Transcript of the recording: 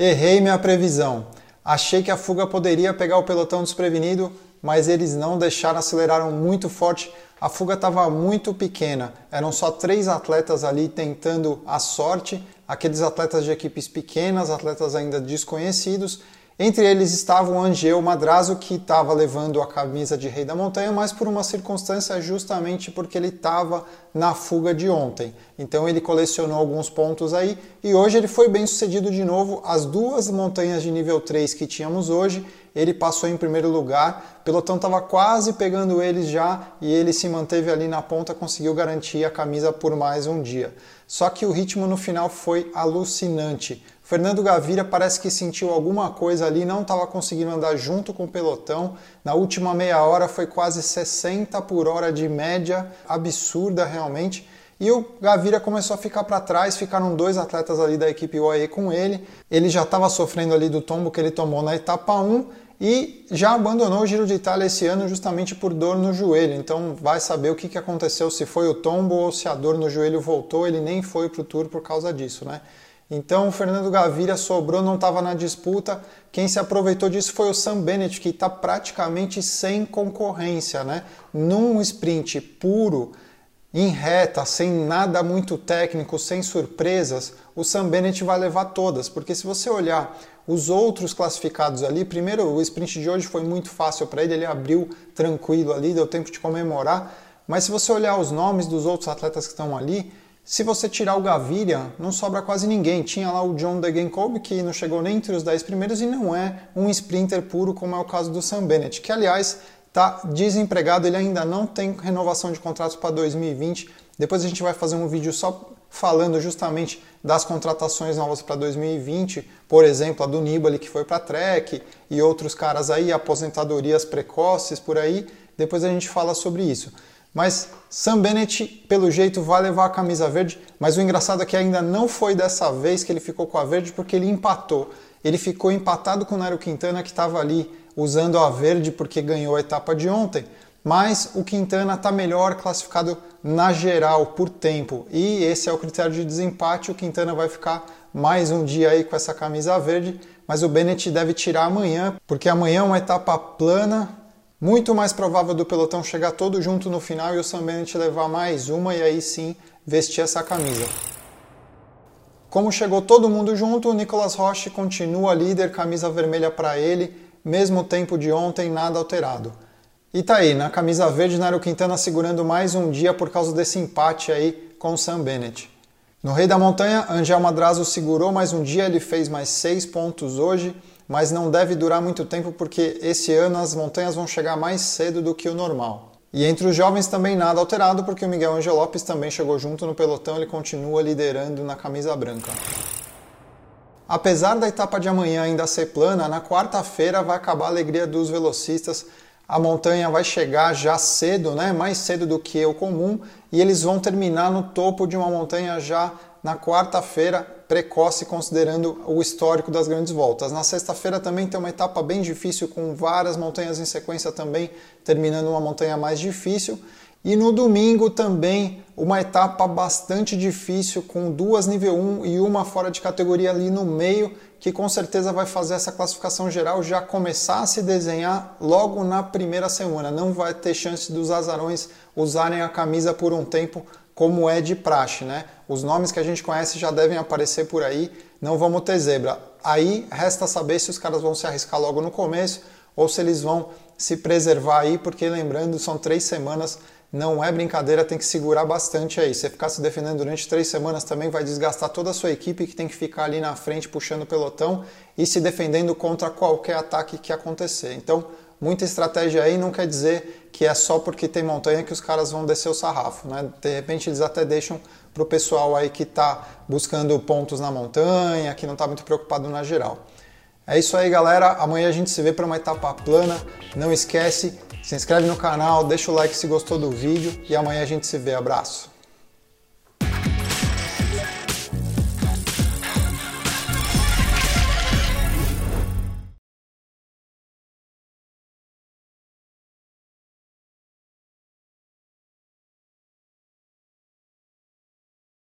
Errei minha previsão. Achei que a fuga poderia pegar o pelotão desprevenido, mas eles não deixaram, aceleraram muito forte. A fuga estava muito pequena, eram só três atletas ali tentando a sorte, aqueles atletas de equipes pequenas, atletas ainda desconhecidos, entre eles estava o Angel Madrazo, que estava levando a camisa de Rei da Montanha, mas por uma circunstância justamente porque ele estava na fuga de ontem. Então ele colecionou alguns pontos aí e hoje ele foi bem sucedido de novo. As duas montanhas de nível 3 que tínhamos hoje, ele passou em primeiro lugar. O pelotão estava quase pegando eles já e ele se manteve ali na ponta, conseguiu garantir a camisa por mais um dia. Só que o ritmo no final foi alucinante. Fernando Gavira parece que sentiu alguma coisa ali, não estava conseguindo andar junto com o pelotão. Na última meia hora foi quase 60 por hora de média, absurda realmente. E o Gavira começou a ficar para trás, ficaram dois atletas ali da equipe UAE com ele. Ele já estava sofrendo ali do tombo que ele tomou na etapa 1 e já abandonou o Giro de Itália esse ano justamente por dor no joelho. Então vai saber o que, que aconteceu, se foi o tombo ou se a dor no joelho voltou. Ele nem foi para o Tour por causa disso, né? Então o Fernando Gaviria sobrou, não estava na disputa. Quem se aproveitou disso foi o Sam Bennett, que está praticamente sem concorrência, né? Num sprint puro, em reta, sem nada muito técnico, sem surpresas, o Sam Bennett vai levar todas, porque se você olhar os outros classificados ali, primeiro o sprint de hoje foi muito fácil para ele, ele abriu tranquilo ali, deu tempo de comemorar, mas se você olhar os nomes dos outros atletas que estão ali, se você tirar o Gaviria, não sobra quase ninguém. Tinha lá o John Degenkolb, que não chegou nem entre os 10 primeiros e não é um sprinter puro, como é o caso do Sam Bennett, que aliás está desempregado, ele ainda não tem renovação de contratos para 2020. Depois a gente vai fazer um vídeo só falando justamente das contratações novas para 2020, por exemplo, a do Nibali que foi para a Trek e outros caras aí, aposentadorias precoces por aí. Depois a gente fala sobre isso. Mas Sam Bennett, pelo jeito, vai levar a camisa verde. Mas o engraçado é que ainda não foi dessa vez que ele ficou com a verde, porque ele empatou. Ele ficou empatado com o Nairo Quintana, que estava ali usando a verde porque ganhou a etapa de ontem. Mas o Quintana está melhor classificado na geral por tempo. E esse é o critério de desempate. O Quintana vai ficar mais um dia aí com essa camisa verde. Mas o Bennett deve tirar amanhã, porque amanhã é uma etapa plana muito mais provável do pelotão chegar todo junto no final e o Sam Bennett levar mais uma e aí sim vestir essa camisa. Como chegou todo mundo junto, o Nicolas Roche continua líder, camisa vermelha para ele, mesmo tempo de ontem, nada alterado. E tá aí, na camisa verde, Nairo Quintana segurando mais um dia por causa desse empate aí com o Sam Bennett. No Rei da Montanha, Angel Madrazo segurou mais um dia, ele fez mais seis pontos hoje mas não deve durar muito tempo porque esse ano as montanhas vão chegar mais cedo do que o normal. E entre os jovens também nada alterado, porque o Miguel Angel Lopes também chegou junto no pelotão, ele continua liderando na camisa branca. Apesar da etapa de amanhã ainda ser plana, na quarta-feira vai acabar a alegria dos velocistas. A montanha vai chegar já cedo, né? mais cedo do que o comum, e eles vão terminar no topo de uma montanha já na quarta-feira, precoce considerando o histórico das grandes voltas. Na sexta-feira também tem uma etapa bem difícil com várias montanhas em sequência também, terminando uma montanha mais difícil. E no domingo também uma etapa bastante difícil com duas nível 1 e uma fora de categoria ali no meio, que com certeza vai fazer essa classificação geral já começar a se desenhar logo na primeira semana. Não vai ter chance dos azarões usarem a camisa por um tempo como é de praxe, né? Os nomes que a gente conhece já devem aparecer por aí, não vamos ter zebra. Aí resta saber se os caras vão se arriscar logo no começo ou se eles vão se preservar aí, porque lembrando, são três semanas, não é brincadeira, tem que segurar bastante aí. Você ficar se defendendo durante três semanas também vai desgastar toda a sua equipe que tem que ficar ali na frente puxando o pelotão e se defendendo contra qualquer ataque que acontecer. Então, muita estratégia aí não quer dizer que é só porque tem montanha que os caras vão descer o sarrafo, né? De repente eles até deixam para o pessoal aí que está buscando pontos na montanha, que não está muito preocupado na geral. É isso aí, galera. Amanhã a gente se vê para uma etapa plana. Não esquece, se inscreve no canal, deixa o like se gostou do vídeo e amanhã a gente se vê. Abraço.